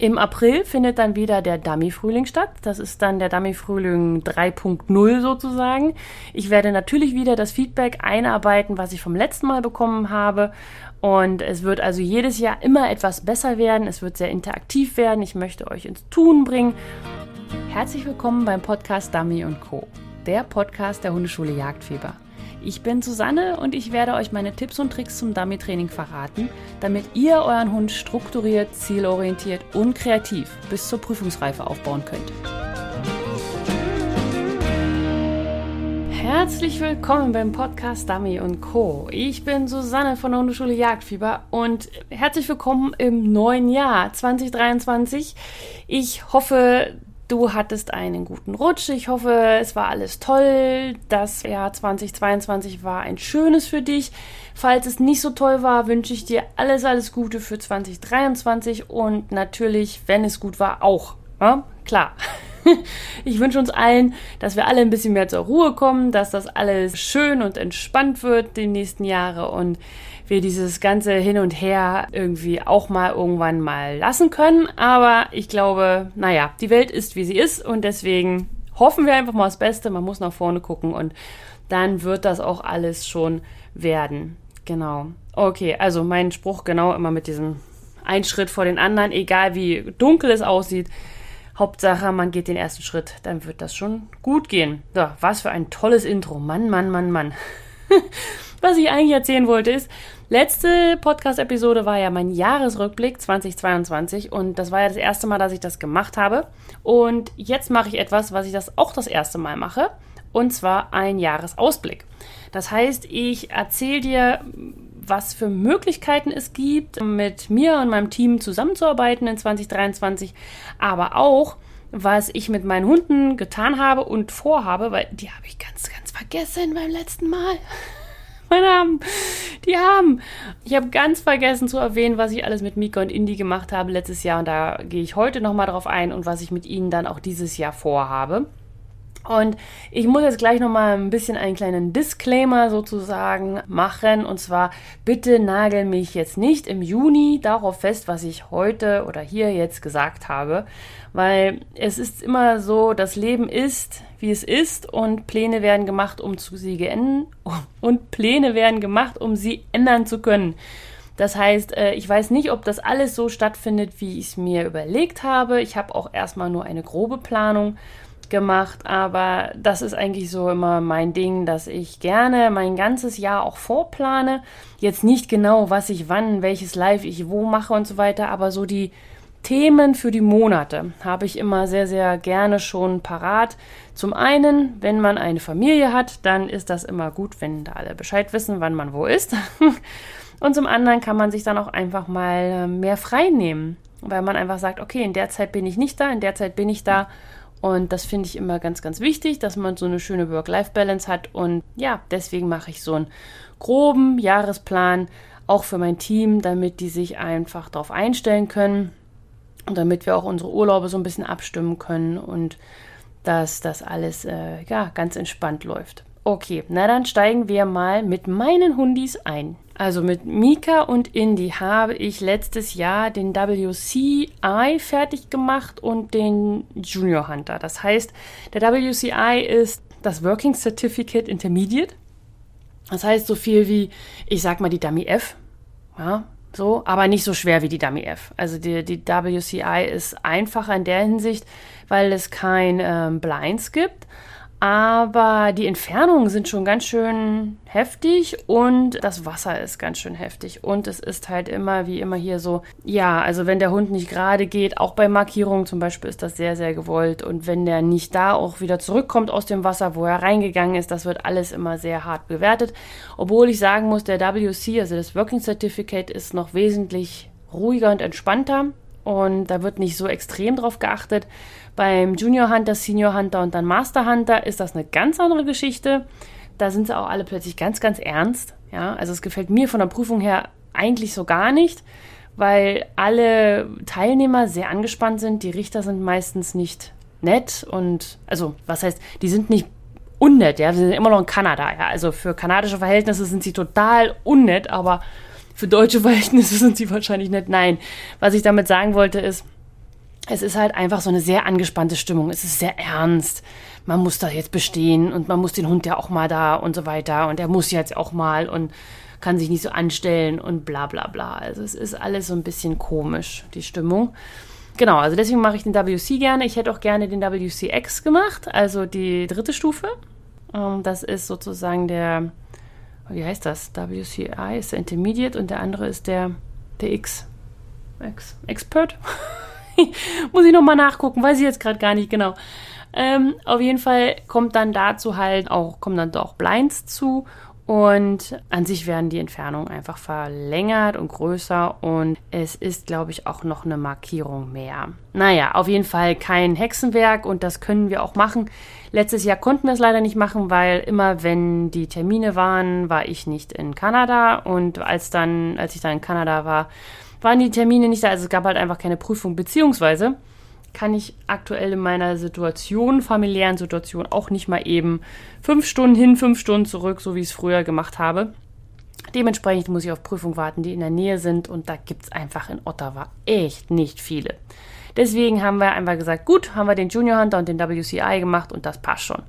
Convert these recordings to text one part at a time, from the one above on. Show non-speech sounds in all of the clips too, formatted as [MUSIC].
Im April findet dann wieder der Dummy-Frühling statt. Das ist dann der Dummy-Frühling 3.0 sozusagen. Ich werde natürlich wieder das Feedback einarbeiten, was ich vom letzten Mal bekommen habe. Und es wird also jedes Jahr immer etwas besser werden. Es wird sehr interaktiv werden. Ich möchte euch ins Tun bringen. Herzlich willkommen beim Podcast Dummy Co., der Podcast der Hundeschule Jagdfieber. Ich bin Susanne und ich werde euch meine Tipps und Tricks zum Dummy-Training verraten, damit ihr euren Hund strukturiert, zielorientiert und kreativ bis zur Prüfungsreife aufbauen könnt. Herzlich willkommen beim Podcast Dummy und Co. Ich bin Susanne von der Hundeschule Jagdfieber und herzlich willkommen im neuen Jahr 2023. Ich hoffe, Du hattest einen guten Rutsch. Ich hoffe, es war alles toll. Das Jahr 2022 war ein schönes für dich. Falls es nicht so toll war, wünsche ich dir alles, alles Gute für 2023 und natürlich, wenn es gut war, auch. Ja? Klar. [LAUGHS] Ich wünsche uns allen, dass wir alle ein bisschen mehr zur Ruhe kommen, dass das alles schön und entspannt wird die nächsten Jahre und wir dieses ganze Hin und Her irgendwie auch mal irgendwann mal lassen können. Aber ich glaube, naja, die Welt ist, wie sie ist und deswegen hoffen wir einfach mal das Beste. Man muss nach vorne gucken und dann wird das auch alles schon werden. Genau. Okay, also mein Spruch genau immer mit diesem ein Schritt vor den anderen, egal wie dunkel es aussieht. Hauptsache, man geht den ersten Schritt, dann wird das schon gut gehen. So, was für ein tolles Intro. Mann, Mann, Mann, Mann. [LAUGHS] was ich eigentlich erzählen wollte ist, Letzte Podcast-Episode war ja mein Jahresrückblick 2022 und das war ja das erste Mal, dass ich das gemacht habe. Und jetzt mache ich etwas, was ich das auch das erste Mal mache, und zwar ein Jahresausblick. Das heißt, ich erzähle dir, was für Möglichkeiten es gibt, mit mir und meinem Team zusammenzuarbeiten in 2023, aber auch, was ich mit meinen Hunden getan habe und vorhabe, weil die habe ich ganz, ganz vergessen beim letzten Mal [LAUGHS] meine Armen, die haben. Ich habe ganz vergessen zu erwähnen, was ich alles mit Mika und Indy gemacht habe letztes Jahr und da gehe ich heute nochmal drauf ein und was ich mit ihnen dann auch dieses Jahr vorhabe. Und ich muss jetzt gleich nochmal ein bisschen einen kleinen Disclaimer sozusagen machen. Und zwar, bitte nagel mich jetzt nicht im Juni darauf fest, was ich heute oder hier jetzt gesagt habe. Weil es ist immer so, das Leben ist, wie es ist und Pläne werden gemacht, um zu sie geändern. [LAUGHS] Und Pläne werden gemacht, um sie ändern zu können. Das heißt, äh, ich weiß nicht, ob das alles so stattfindet, wie ich es mir überlegt habe. Ich habe auch erstmal nur eine grobe Planung gemacht, aber das ist eigentlich so immer mein Ding, dass ich gerne mein ganzes Jahr auch vorplane. Jetzt nicht genau, was ich wann, welches Live ich wo mache und so weiter, aber so die Themen für die Monate habe ich immer sehr, sehr gerne schon parat. Zum einen, wenn man eine Familie hat, dann ist das immer gut, wenn da alle Bescheid wissen, wann man wo ist. [LAUGHS] Und zum anderen kann man sich dann auch einfach mal äh, mehr frei nehmen, weil man einfach sagt, okay, in der Zeit bin ich nicht da, in der Zeit bin ich da und das finde ich immer ganz, ganz wichtig, dass man so eine schöne Work-Life-Balance hat. Und ja, deswegen mache ich so einen groben Jahresplan auch für mein Team, damit die sich einfach darauf einstellen können damit wir auch unsere Urlaube so ein bisschen abstimmen können und dass das alles äh, ja, ganz entspannt läuft. Okay, na dann steigen wir mal mit meinen Hundis ein. Also mit Mika und Indy habe ich letztes Jahr den WCI fertig gemacht und den Junior Hunter. Das heißt, der WCI ist das Working Certificate Intermediate. Das heißt so viel wie, ich sag mal, die Dummy F. Ja, so, aber nicht so schwer wie die Dummy F. Also die, die WCI ist einfacher in der Hinsicht, weil es kein ähm, Blinds gibt aber die Entfernungen sind schon ganz schön heftig und das Wasser ist ganz schön heftig. Und es ist halt immer, wie immer hier so, ja, also wenn der Hund nicht gerade geht, auch bei Markierungen zum Beispiel ist das sehr, sehr gewollt. Und wenn der nicht da auch wieder zurückkommt aus dem Wasser, wo er reingegangen ist, das wird alles immer sehr hart bewertet. Obwohl ich sagen muss, der WC, also das Working Certificate, ist noch wesentlich ruhiger und entspannter. Und da wird nicht so extrem drauf geachtet. Beim Junior Hunter, Senior Hunter und dann Master Hunter ist das eine ganz andere Geschichte. Da sind sie auch alle plötzlich ganz, ganz ernst. Ja, also es gefällt mir von der Prüfung her eigentlich so gar nicht, weil alle Teilnehmer sehr angespannt sind. Die Richter sind meistens nicht nett und, also, was heißt, die sind nicht unnett, ja, sie sind immer noch in Kanada, ja. Also für kanadische Verhältnisse sind sie total unnett, aber für deutsche Verhältnisse [LAUGHS] sind sie wahrscheinlich nett. Nein, was ich damit sagen wollte ist, es ist halt einfach so eine sehr angespannte Stimmung. Es ist sehr ernst. Man muss da jetzt bestehen und man muss den Hund ja auch mal da und so weiter und er muss jetzt auch mal und kann sich nicht so anstellen und bla bla bla. Also es ist alles so ein bisschen komisch, die Stimmung. Genau, also deswegen mache ich den WC gerne. Ich hätte auch gerne den WCX gemacht, also die dritte Stufe. Ähm, das ist sozusagen der, wie heißt das? WCI ist der Intermediate und der andere ist der, der X. Ex Expert? [LAUGHS] [LAUGHS] Muss ich nochmal nachgucken, weiß ich jetzt gerade gar nicht genau. Ähm, auf jeden Fall kommt dann dazu halt auch, kommen dann doch Blinds zu und an sich werden die Entfernungen einfach verlängert und größer und es ist, glaube ich, auch noch eine Markierung mehr. Naja, auf jeden Fall kein Hexenwerk und das können wir auch machen. Letztes Jahr konnten wir es leider nicht machen, weil immer wenn die Termine waren, war ich nicht in Kanada und als dann, als ich dann in Kanada war, waren die Termine nicht da. Also es gab halt einfach keine Prüfung, beziehungsweise kann ich aktuell in meiner Situation, familiären Situation, auch nicht mal eben fünf Stunden hin, fünf Stunden zurück, so wie ich es früher gemacht habe. Dementsprechend muss ich auf Prüfungen warten, die in der Nähe sind und da gibt es einfach in Ottawa echt nicht viele. Deswegen haben wir einfach gesagt, gut, haben wir den Junior Hunter und den WCI gemacht und das passt schon.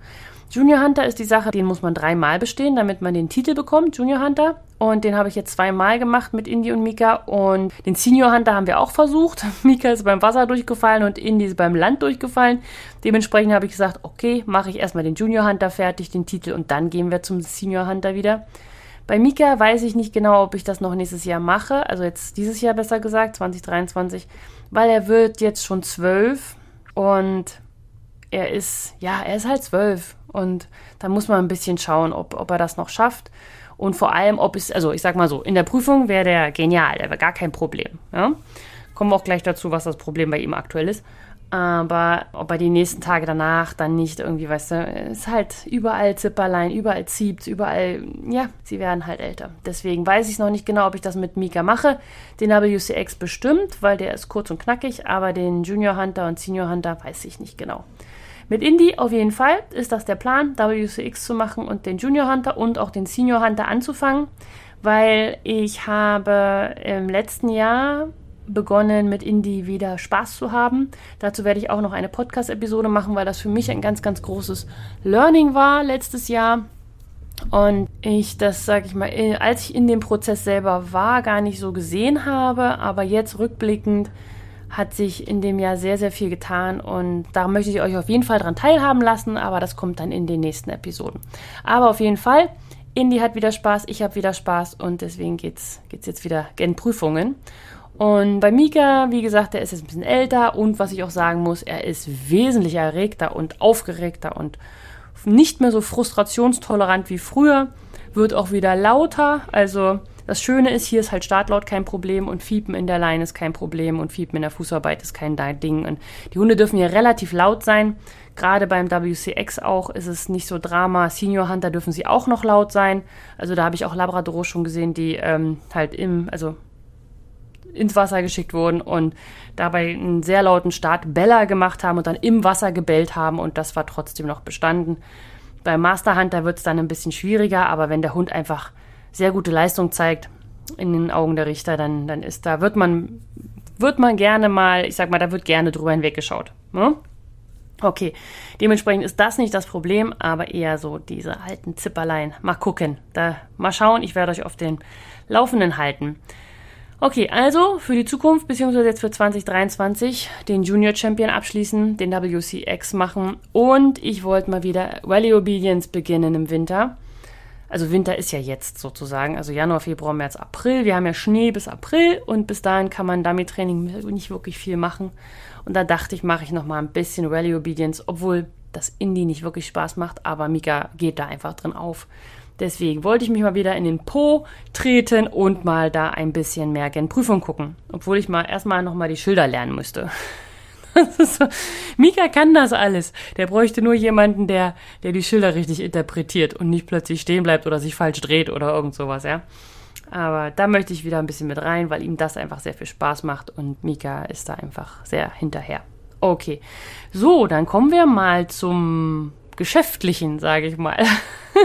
Junior Hunter ist die Sache, den muss man dreimal bestehen, damit man den Titel bekommt, Junior Hunter. Und den habe ich jetzt zweimal gemacht mit Indy und Mika. Und den Senior Hunter haben wir auch versucht. [LAUGHS] Mika ist beim Wasser durchgefallen und Indy ist beim Land durchgefallen. Dementsprechend habe ich gesagt, okay, mache ich erstmal den Junior Hunter fertig, den Titel, und dann gehen wir zum Senior Hunter wieder. Bei Mika weiß ich nicht genau, ob ich das noch nächstes Jahr mache, also jetzt dieses Jahr besser gesagt, 2023, weil er wird jetzt schon zwölf und er ist, ja, er ist halt zwölf und da muss man ein bisschen schauen, ob, ob er das noch schafft. Und vor allem, ob es, also ich sag mal so, in der Prüfung wäre der genial, der wäre gar kein Problem. Ja? Kommen wir auch gleich dazu, was das Problem bei ihm aktuell ist. Aber ob er die nächsten Tage danach dann nicht irgendwie, weißt du, ist halt überall Zipperlein, überall zieht, überall, ja, sie werden halt älter. Deswegen weiß ich noch nicht genau, ob ich das mit Mika mache. Den WCX bestimmt, weil der ist kurz und knackig, aber den Junior Hunter und Senior Hunter weiß ich nicht genau. Mit Indie auf jeden Fall ist das der Plan, WCX zu machen und den Junior Hunter und auch den Senior Hunter anzufangen, weil ich habe im letzten Jahr begonnen, mit Indie wieder Spaß zu haben. Dazu werde ich auch noch eine Podcast-Episode machen, weil das für mich ein ganz, ganz großes Learning war letztes Jahr. Und ich das, sage ich mal, als ich in dem Prozess selber war, gar nicht so gesehen habe, aber jetzt rückblickend hat sich in dem Jahr sehr, sehr viel getan und da möchte ich euch auf jeden Fall dran teilhaben lassen, aber das kommt dann in den nächsten Episoden. Aber auf jeden Fall, Indy hat wieder Spaß, ich habe wieder Spaß und deswegen geht's, geht's jetzt wieder gen Prüfungen. Und bei Mika, wie gesagt, der ist jetzt ein bisschen älter und was ich auch sagen muss, er ist wesentlich erregter und aufgeregter und nicht mehr so frustrationstolerant wie früher, wird auch wieder lauter, also das Schöne ist, hier ist halt Startlaut kein Problem und Fiepen in der Leine ist kein Problem und Fiepen in der Fußarbeit ist kein Ding. Und die Hunde dürfen ja relativ laut sein. Gerade beim WCX auch ist es nicht so Drama. Senior Hunter dürfen sie auch noch laut sein. Also da habe ich auch Labrador schon gesehen, die ähm, halt im, also ins Wasser geschickt wurden und dabei einen sehr lauten Start Bella gemacht haben und dann im Wasser gebellt haben und das war trotzdem noch bestanden. Beim Master Hunter wird es dann ein bisschen schwieriger, aber wenn der Hund einfach sehr gute Leistung zeigt in den Augen der Richter, dann, dann ist da, wird man, wird man gerne mal, ich sag mal, da wird gerne drüber hinweggeschaut. Ne? Okay, dementsprechend ist das nicht das Problem, aber eher so diese alten Zipperlein. Mal gucken, da mal schauen, ich werde euch auf den Laufenden halten. Okay, also für die Zukunft, beziehungsweise jetzt für 2023, den Junior Champion abschließen, den WCX machen und ich wollte mal wieder Rally Obedience beginnen im Winter. Also Winter ist ja jetzt sozusagen, also Januar, Februar, März, April. Wir haben ja Schnee bis April und bis dahin kann man Dummy-Training nicht wirklich viel machen. Und da dachte ich, mache ich noch mal ein bisschen Rally Obedience, obwohl das Indie nicht wirklich Spaß macht, aber Mika geht da einfach drin auf. Deswegen wollte ich mich mal wieder in den Po treten und mal da ein bisschen mehr gen Prüfung gucken, obwohl ich mal erstmal noch mal die Schilder lernen müsste. So, Mika kann das alles. Der bräuchte nur jemanden, der, der die Schilder richtig interpretiert und nicht plötzlich stehen bleibt oder sich falsch dreht oder irgend sowas, ja. Aber da möchte ich wieder ein bisschen mit rein, weil ihm das einfach sehr viel Spaß macht und Mika ist da einfach sehr hinterher. Okay. So, dann kommen wir mal zum Geschäftlichen, sage ich mal.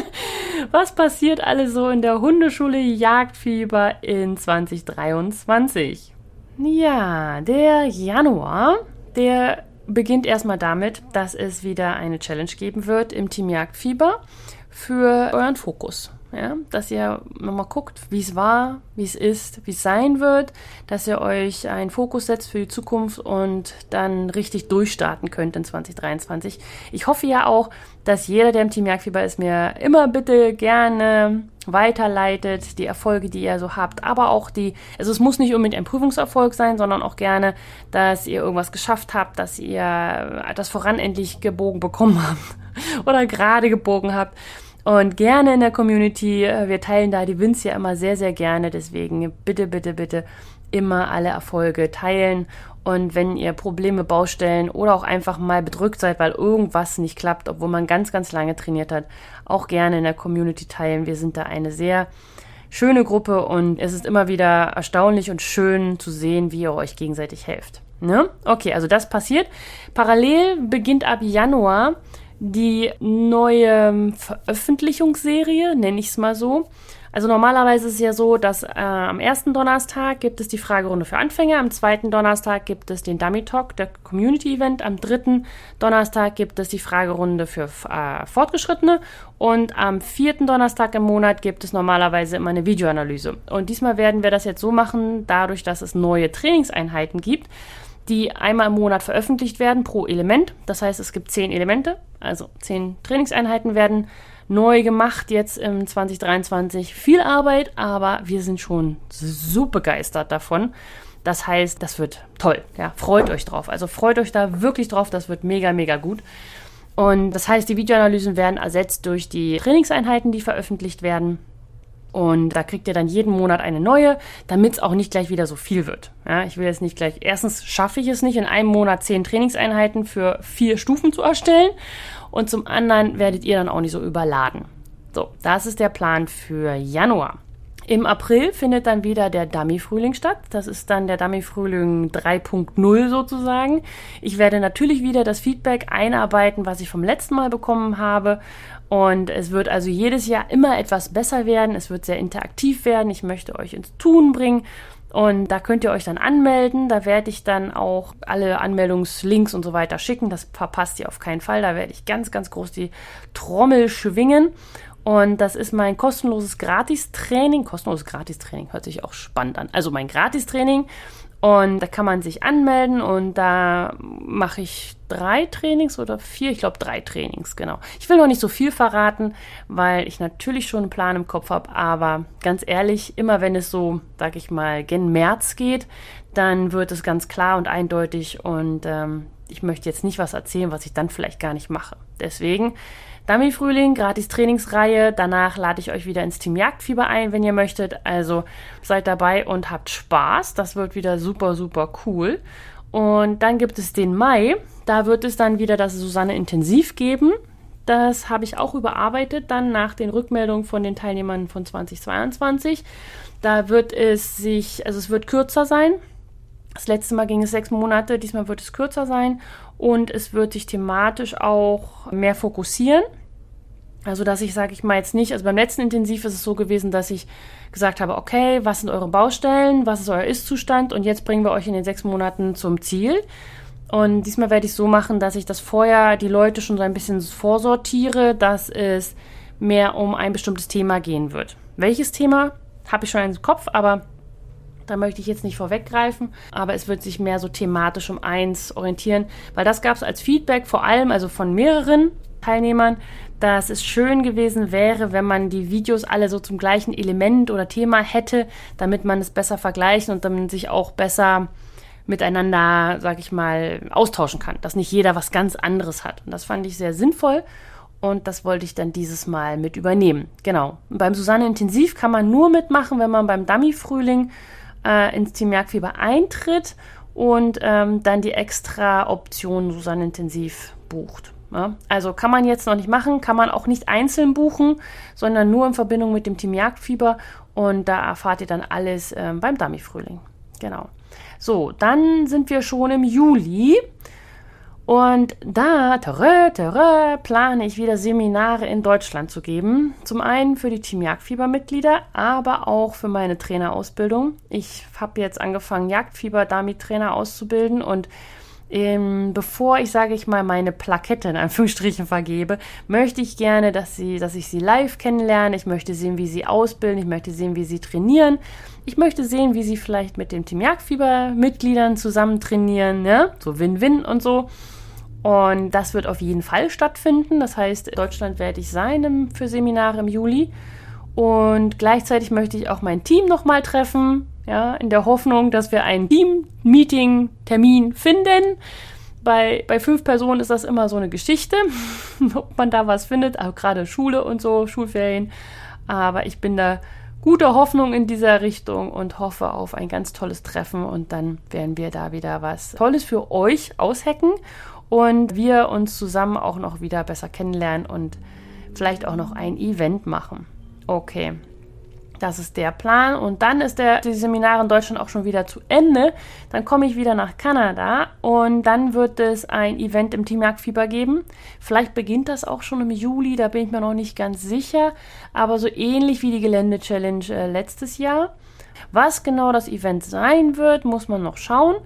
[LAUGHS] Was passiert alles so in der Hundeschule Jagdfieber in 2023? Ja, der Januar der beginnt erstmal damit, dass es wieder eine Challenge geben wird im Team Jagdfieber für euren Fokus. Ja, dass ihr nochmal guckt, wie es war, wie es ist, wie es sein wird, dass ihr euch einen Fokus setzt für die Zukunft und dann richtig durchstarten könnt in 2023. Ich hoffe ja auch, dass jeder, der im Team Jagdfieber ist, mir immer bitte gerne weiterleitet, die Erfolge, die ihr so habt, aber auch die, also es muss nicht unbedingt ein Prüfungserfolg sein, sondern auch gerne, dass ihr irgendwas geschafft habt, dass ihr das voran endlich gebogen bekommen habt [LAUGHS] oder gerade gebogen habt und gerne in der Community. Äh, wir teilen da die Wins ja immer sehr, sehr gerne. Deswegen bitte, bitte, bitte immer alle Erfolge teilen. Und wenn ihr Probleme, Baustellen oder auch einfach mal bedrückt seid, weil irgendwas nicht klappt, obwohl man ganz, ganz lange trainiert hat, auch gerne in der Community teilen. Wir sind da eine sehr schöne Gruppe und es ist immer wieder erstaunlich und schön zu sehen, wie ihr euch gegenseitig helft. Ne? Okay, also das passiert. Parallel beginnt ab Januar die neue Veröffentlichungsserie, nenne ich es mal so. Also normalerweise ist es ja so, dass äh, am ersten Donnerstag gibt es die Fragerunde für Anfänger, am zweiten Donnerstag gibt es den Dummy Talk, der Community Event, am dritten Donnerstag gibt es die Fragerunde für äh, Fortgeschrittene und am vierten Donnerstag im Monat gibt es normalerweise immer eine Videoanalyse. Und diesmal werden wir das jetzt so machen, dadurch, dass es neue Trainingseinheiten gibt, die einmal im Monat veröffentlicht werden pro Element. Das heißt, es gibt zehn Elemente, also zehn Trainingseinheiten werden neu gemacht jetzt im 2023. Viel Arbeit, aber wir sind schon super begeistert davon. Das heißt, das wird toll. Ja, freut euch drauf. Also freut euch da wirklich drauf. Das wird mega, mega gut. Und das heißt, die Videoanalysen werden ersetzt durch die Trainingseinheiten, die veröffentlicht werden. Und da kriegt ihr dann jeden Monat eine neue, damit es auch nicht gleich wieder so viel wird. Ja, ich will jetzt nicht gleich. Erstens schaffe ich es nicht, in einem Monat zehn Trainingseinheiten für vier Stufen zu erstellen. Und zum anderen werdet ihr dann auch nicht so überladen. So, das ist der Plan für Januar. Im April findet dann wieder der Dummy-Frühling statt. Das ist dann der Dummy-Frühling 3.0 sozusagen. Ich werde natürlich wieder das Feedback einarbeiten, was ich vom letzten Mal bekommen habe und es wird also jedes Jahr immer etwas besser werden. Es wird sehr interaktiv werden. Ich möchte euch ins Tun bringen. Und da könnt ihr euch dann anmelden. Da werde ich dann auch alle Anmeldungslinks und so weiter schicken. Das verpasst ihr auf keinen Fall. Da werde ich ganz, ganz groß die Trommel schwingen. Und das ist mein kostenloses Gratistraining. Kostenloses Gratistraining hört sich auch spannend an. Also mein Gratistraining und da kann man sich anmelden und da mache ich drei Trainings oder vier, ich glaube drei Trainings, genau. Ich will noch nicht so viel verraten, weil ich natürlich schon einen Plan im Kopf habe, aber ganz ehrlich, immer wenn es so, sag ich mal, gen März geht, dann wird es ganz klar und eindeutig und ähm, ich möchte jetzt nicht was erzählen, was ich dann vielleicht gar nicht mache. Deswegen Dummy Frühling, gratis Trainingsreihe. Danach lade ich euch wieder ins Team Jagdfieber ein, wenn ihr möchtet. Also seid dabei und habt Spaß. Das wird wieder super, super cool. Und dann gibt es den Mai. Da wird es dann wieder das Susanne Intensiv geben. Das habe ich auch überarbeitet, dann nach den Rückmeldungen von den Teilnehmern von 2022. Da wird es sich, also es wird kürzer sein. Das letzte Mal ging es sechs Monate, diesmal wird es kürzer sein und es wird sich thematisch auch mehr fokussieren. Also, dass ich, sage ich mal jetzt nicht, also beim letzten Intensiv ist es so gewesen, dass ich gesagt habe, okay, was sind eure Baustellen, was ist euer Ist-Zustand und jetzt bringen wir euch in den sechs Monaten zum Ziel. Und diesmal werde ich so machen, dass ich das vorher die Leute schon so ein bisschen vorsortiere, dass es mehr um ein bestimmtes Thema gehen wird. Welches Thema habe ich schon im Kopf, aber da möchte ich jetzt nicht vorweggreifen, aber es wird sich mehr so thematisch um eins orientieren, weil das gab es als Feedback vor allem, also von mehreren Teilnehmern, dass es schön gewesen wäre, wenn man die Videos alle so zum gleichen Element oder Thema hätte, damit man es besser vergleichen und dann sich auch besser miteinander, sag ich mal, austauschen kann, dass nicht jeder was ganz anderes hat. Und das fand ich sehr sinnvoll und das wollte ich dann dieses Mal mit übernehmen. Genau. Beim Susanne Intensiv kann man nur mitmachen, wenn man beim Dummy Frühling äh, ins Team Jagdfieber eintritt und ähm, dann die extra Option Susanne Intensiv bucht. Ja? Also kann man jetzt noch nicht machen, kann man auch nicht einzeln buchen, sondern nur in Verbindung mit dem Team Jagdfieber und da erfahrt ihr dann alles ähm, beim Dummy Frühling. Genau. So, dann sind wir schon im Juli. Und da törö, törö, plane ich wieder Seminare in Deutschland zu geben. Zum einen für die Team Jagdfieber-Mitglieder, aber auch für meine Trainerausbildung. Ich habe jetzt angefangen, Jagdfieber-Dummy-Trainer auszubilden und ähm, bevor ich, sage ich mal, meine Plakette in Anführungsstrichen vergebe, möchte ich gerne, dass, sie, dass ich sie live kennenlerne. Ich möchte sehen, wie sie ausbilden. Ich möchte sehen, wie sie trainieren. Ich möchte sehen, wie sie vielleicht mit dem Team Jagdfieber-Mitgliedern zusammen trainieren. Ne? So Win-Win und so. Und das wird auf jeden Fall stattfinden. Das heißt, in Deutschland werde ich sein im, für Seminare im Juli. Und gleichzeitig möchte ich auch mein Team nochmal treffen ja, in der Hoffnung, dass wir einen Team-Meeting-Termin finden. Bei, bei fünf Personen ist das immer so eine Geschichte, [LAUGHS] ob man da was findet, auch gerade Schule und so, Schulferien. Aber ich bin da guter Hoffnung in dieser Richtung und hoffe auf ein ganz tolles Treffen und dann werden wir da wieder was Tolles für euch aushacken und wir uns zusammen auch noch wieder besser kennenlernen und vielleicht auch noch ein Event machen. Okay, das ist der Plan. Und dann ist der, die Seminare in Deutschland auch schon wieder zu Ende. Dann komme ich wieder nach Kanada und dann wird es ein Event im Team Jagdfieber geben. Vielleicht beginnt das auch schon im Juli, da bin ich mir noch nicht ganz sicher. Aber so ähnlich wie die Gelände-Challenge äh, letztes Jahr. Was genau das Event sein wird, muss man noch schauen,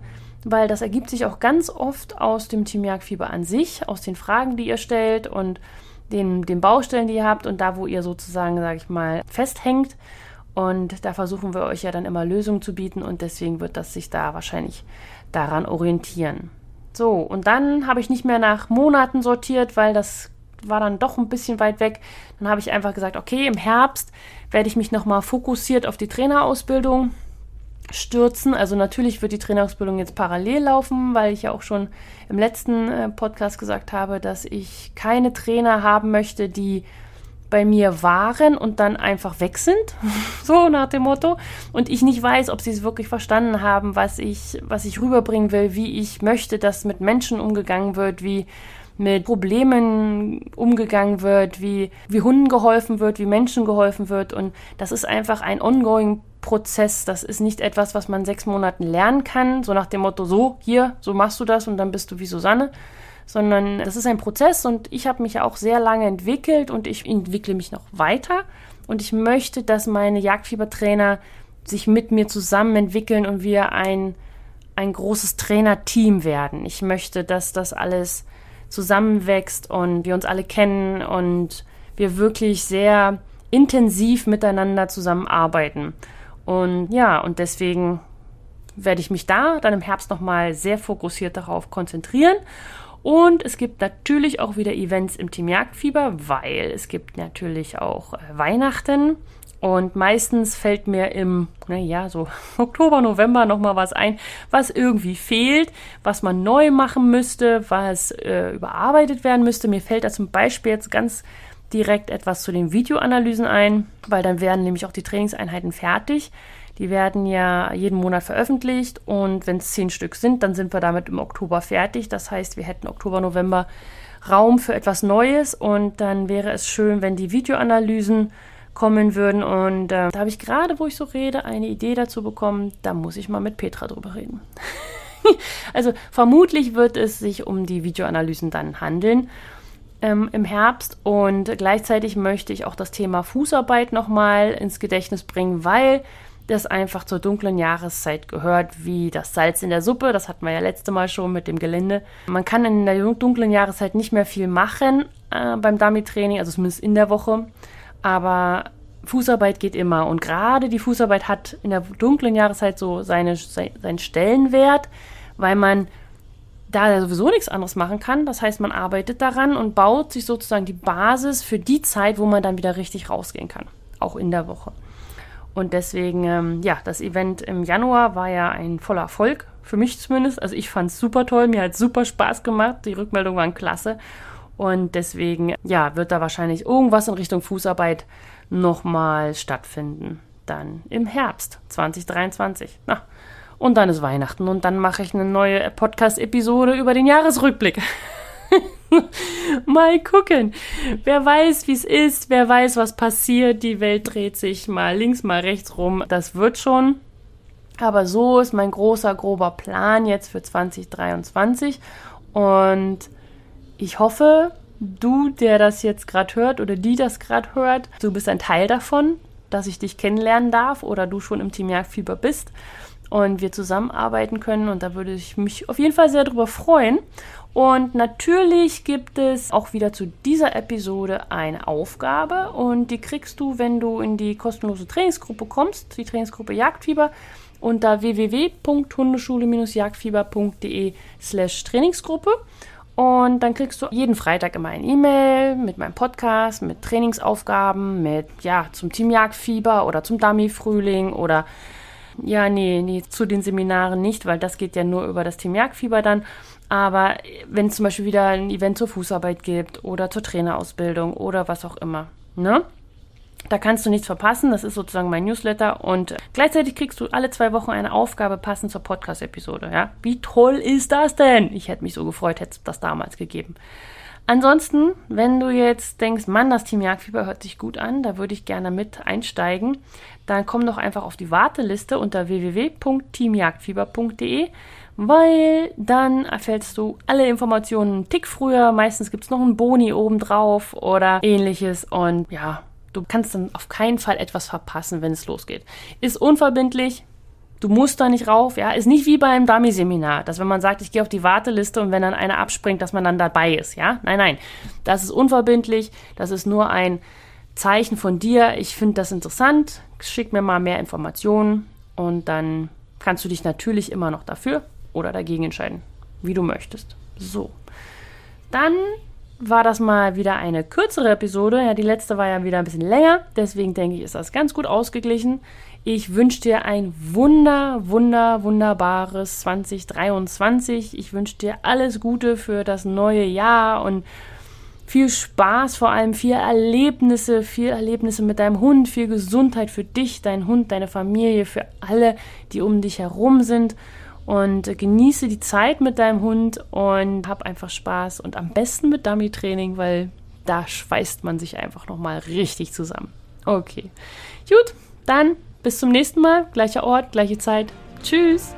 weil das ergibt sich auch ganz oft aus dem Team Jagdfieber an sich, aus den Fragen, die ihr stellt und den, den Baustellen, die ihr habt und da, wo ihr sozusagen, sage ich mal, festhängt. Und da versuchen wir euch ja dann immer Lösungen zu bieten und deswegen wird das sich da wahrscheinlich daran orientieren. So, und dann habe ich nicht mehr nach Monaten sortiert, weil das war dann doch ein bisschen weit weg. Dann habe ich einfach gesagt, okay, im Herbst werde ich mich nochmal fokussiert auf die Trainerausbildung stürzen. Also natürlich wird die Trainerausbildung jetzt parallel laufen, weil ich ja auch schon im letzten äh, Podcast gesagt habe, dass ich keine Trainer haben möchte, die bei mir waren und dann einfach weg sind, [LAUGHS] so nach dem Motto, und ich nicht weiß, ob sie es wirklich verstanden haben, was ich, was ich rüberbringen will, wie ich möchte, dass mit Menschen umgegangen wird, wie mit Problemen umgegangen wird, wie, wie Hunden geholfen wird, wie Menschen geholfen wird. Und das ist einfach ein ongoing Prozess. Das ist nicht etwas, was man sechs Monaten lernen kann, so nach dem Motto, so, hier, so machst du das und dann bist du wie Susanne. Sondern das ist ein Prozess und ich habe mich ja auch sehr lange entwickelt und ich entwickle mich noch weiter. Und ich möchte, dass meine Jagdfiebertrainer sich mit mir zusammen entwickeln und wir ein, ein großes Trainerteam werden. Ich möchte, dass das alles zusammenwächst und wir uns alle kennen und wir wirklich sehr intensiv miteinander zusammenarbeiten. Und ja, und deswegen werde ich mich da dann im Herbst nochmal sehr fokussiert darauf konzentrieren. Und es gibt natürlich auch wieder Events im Team Jagdfieber, weil es gibt natürlich auch äh, Weihnachten. Und meistens fällt mir im, naja, so [LAUGHS] Oktober, November nochmal was ein, was irgendwie fehlt, was man neu machen müsste, was äh, überarbeitet werden müsste. Mir fällt da zum Beispiel jetzt ganz direkt etwas zu den Videoanalysen ein, weil dann werden nämlich auch die Trainingseinheiten fertig. Die werden ja jeden Monat veröffentlicht und wenn es zehn Stück sind, dann sind wir damit im Oktober fertig. Das heißt, wir hätten Oktober, November Raum für etwas Neues und dann wäre es schön, wenn die Videoanalysen kommen würden. Und äh, da habe ich gerade, wo ich so rede, eine Idee dazu bekommen. Da muss ich mal mit Petra drüber reden. [LAUGHS] also vermutlich wird es sich um die Videoanalysen dann handeln ähm, im Herbst. Und gleichzeitig möchte ich auch das Thema Fußarbeit nochmal ins Gedächtnis bringen, weil das einfach zur dunklen Jahreszeit gehört, wie das Salz in der Suppe. Das hatten wir ja letzte Mal schon mit dem Gelände. Man kann in der dunklen Jahreszeit nicht mehr viel machen äh, beim Dummy-Training, also zumindest in der Woche. Aber Fußarbeit geht immer. Und gerade die Fußarbeit hat in der dunklen Jahreszeit so seine, seinen Stellenwert, weil man da sowieso nichts anderes machen kann. Das heißt, man arbeitet daran und baut sich sozusagen die Basis für die Zeit, wo man dann wieder richtig rausgehen kann. Auch in der Woche. Und deswegen, ähm, ja, das Event im Januar war ja ein voller Erfolg. Für mich zumindest. Also ich fand es super toll. Mir hat super Spaß gemacht. Die Rückmeldungen waren klasse. Und deswegen, ja, wird da wahrscheinlich irgendwas in Richtung Fußarbeit nochmal stattfinden. Dann im Herbst 2023. Na, und dann ist Weihnachten und dann mache ich eine neue Podcast-Episode über den Jahresrückblick. [LAUGHS] mal gucken. Wer weiß, wie es ist, wer weiß, was passiert. Die Welt dreht sich mal links, mal rechts rum. Das wird schon. Aber so ist mein großer, grober Plan jetzt für 2023. Und ich hoffe, du, der das jetzt gerade hört oder die das gerade hört, du bist ein Teil davon, dass ich dich kennenlernen darf oder du schon im Team Jagdfieber bist. Und wir zusammenarbeiten können. Und da würde ich mich auf jeden Fall sehr darüber freuen. Und natürlich gibt es auch wieder zu dieser Episode eine Aufgabe und die kriegst du, wenn du in die kostenlose Trainingsgruppe kommst, die Trainingsgruppe Jagdfieber unter www.hundeschule-jagdfieber.de slash Trainingsgruppe. Und dann kriegst du jeden Freitag immer ein E-Mail mit meinem Podcast, mit Trainingsaufgaben, mit, ja, zum Team Jagdfieber oder zum Dummy-Frühling oder, ja, nee, nee, zu den Seminaren nicht, weil das geht ja nur über das Team Jagdfieber dann. Aber wenn es zum Beispiel wieder ein Event zur Fußarbeit gibt oder zur Trainerausbildung oder was auch immer, ne? Da kannst du nichts verpassen. Das ist sozusagen mein Newsletter. Und gleichzeitig kriegst du alle zwei Wochen eine Aufgabe passend zur Podcast-Episode. Ja? Wie toll ist das denn? Ich hätte mich so gefreut, hätte es das damals gegeben. Ansonsten, wenn du jetzt denkst, Mann, das Team Jagdfieber hört sich gut an, da würde ich gerne mit einsteigen, dann komm doch einfach auf die Warteliste unter www.teamjagdfieber.de, weil dann erfällst du alle Informationen einen Tick früher. Meistens gibt es noch einen Boni obendrauf oder ähnliches. Und ja, Du kannst dann auf keinen Fall etwas verpassen, wenn es losgeht. Ist unverbindlich. Du musst da nicht rauf, ja. Ist nicht wie beim Dummy-Seminar, dass wenn man sagt, ich gehe auf die Warteliste und wenn dann einer abspringt, dass man dann dabei ist, ja. Nein, nein. Das ist unverbindlich. Das ist nur ein Zeichen von dir. Ich finde das interessant. Schick mir mal mehr Informationen und dann kannst du dich natürlich immer noch dafür oder dagegen entscheiden, wie du möchtest. So. Dann war das mal wieder eine kürzere Episode. Ja, die letzte war ja wieder ein bisschen länger. Deswegen denke ich, ist das ganz gut ausgeglichen. Ich wünsche dir ein wunder, wunder, wunderbares 2023. Ich wünsche dir alles Gute für das neue Jahr und viel Spaß, vor allem viel Erlebnisse, viel Erlebnisse mit deinem Hund, viel Gesundheit für dich, deinen Hund, deine Familie, für alle, die um dich herum sind und genieße die Zeit mit deinem Hund und hab einfach Spaß und am besten mit Dummy Training, weil da schweißt man sich einfach noch mal richtig zusammen. Okay. Gut, dann bis zum nächsten Mal, gleicher Ort, gleiche Zeit. Tschüss.